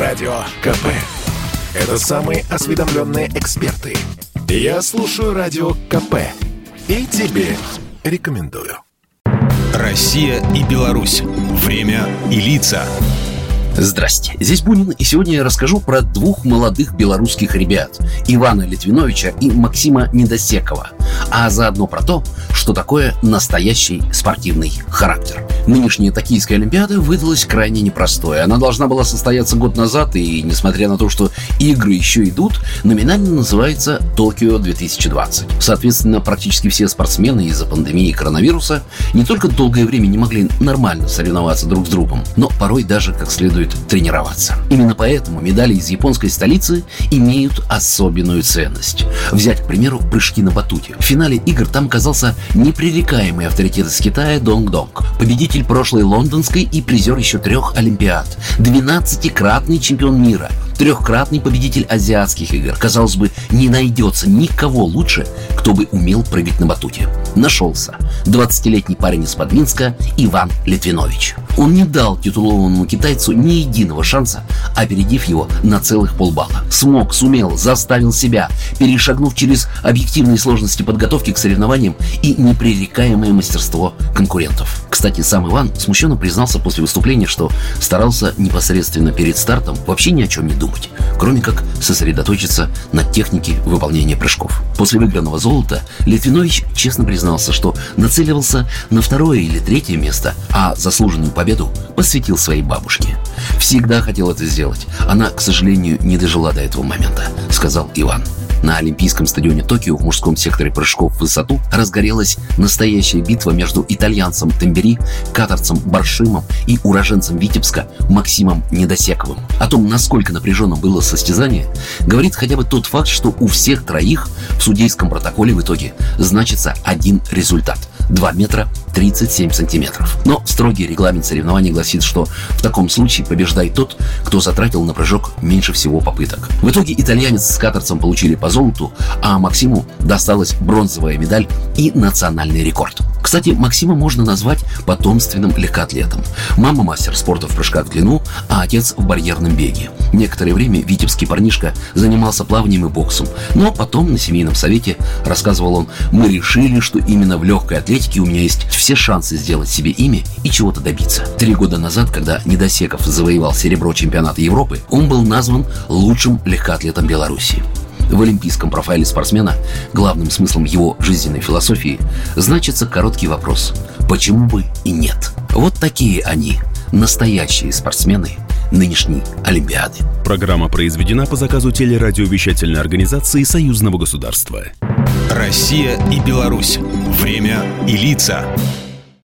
Радио КП. Это самые осведомленные эксперты. Я слушаю Радио КП. И тебе рекомендую. Россия и Беларусь. Время и лица. Здрасте, здесь Бунин, и сегодня я расскажу про двух молодых белорусских ребят Ивана Литвиновича и Максима Недосекова а заодно про то, что такое настоящий спортивный характер. Нынешняя Токийская Олимпиада выдалась крайне непростой. Она должна была состояться год назад, и несмотря на то, что игры еще идут, номинально называется Токио 2020. Соответственно, практически все спортсмены из-за пандемии коронавируса не только долгое время не могли нормально соревноваться друг с другом, но порой даже как следует тренироваться. Именно поэтому медали из японской столицы имеют особенную ценность. Взять, к примеру, прыжки на батуте. В финале игр там оказался непререкаемый авторитет из Китая Донг Донг, победитель прошлой лондонской и призер еще трех Олимпиад, 12-кратный чемпион мира, трехкратный победитель азиатских игр. Казалось бы, не найдется никого лучше, кто бы умел прыгать на батуте. Нашелся 20-летний парень из Подминска Иван Литвинович. Он не дал титулованному китайцу ни единого шанса, опередив его на целых полбалла. Смог, сумел, заставил себя, перешагнув через объективные сложности подготовки к соревнованиям и непререкаемое мастерство конкурентов. Кстати, сам Иван смущенно признался после выступления, что старался непосредственно перед стартом вообще ни о чем не думать, кроме как сосредоточиться на технике выполнения прыжков. После выигранного золота Литвинович честно признался, что нацеливался на второе или третье место, а заслуженную победу посвятил своей бабушке. Всегда хотел это сделать. Она, к сожалению, не дожила до этого момента, сказал Иван. На Олимпийском стадионе Токио в мужском секторе прыжков в высоту разгорелась настоящая битва между итальянцем Тембери, катарцем Баршимом и уроженцем Витебска Максимом Недосековым. О том, насколько напряженным было состязание, говорит хотя бы тот факт, что у всех троих в судейском протоколе в итоге значится один результат – 2 метра 37 сантиметров. Но строгий регламент соревнований гласит, что в таком случае побеждает тот, кто затратил на прыжок меньше всего попыток. В итоге итальянец с катарцем получили по золоту, а Максиму досталась бронзовая медаль и национальный рекорд. Кстати, Максима можно назвать потомственным легкоатлетом. Мама мастер спорта в прыжках в длину, а отец в барьерном беге. Некоторое время витебский парнишка занимался плаванием и боксом, но потом на семейном совете, рассказывал он, мы решили, что именно в легкой атлетике у меня есть все шансы сделать себе имя и чего-то добиться. Три года назад, когда Недосеков завоевал серебро чемпионата Европы, он был назван лучшим легкоатлетом Беларуси. В олимпийском профайле спортсмена главным смыслом его жизненной философии значится короткий вопрос «Почему бы и нет?». Вот такие они, настоящие спортсмены нынешней Олимпиады. Программа произведена по заказу телерадиовещательной организации Союзного государства. Россия и Беларусь. Время и лица.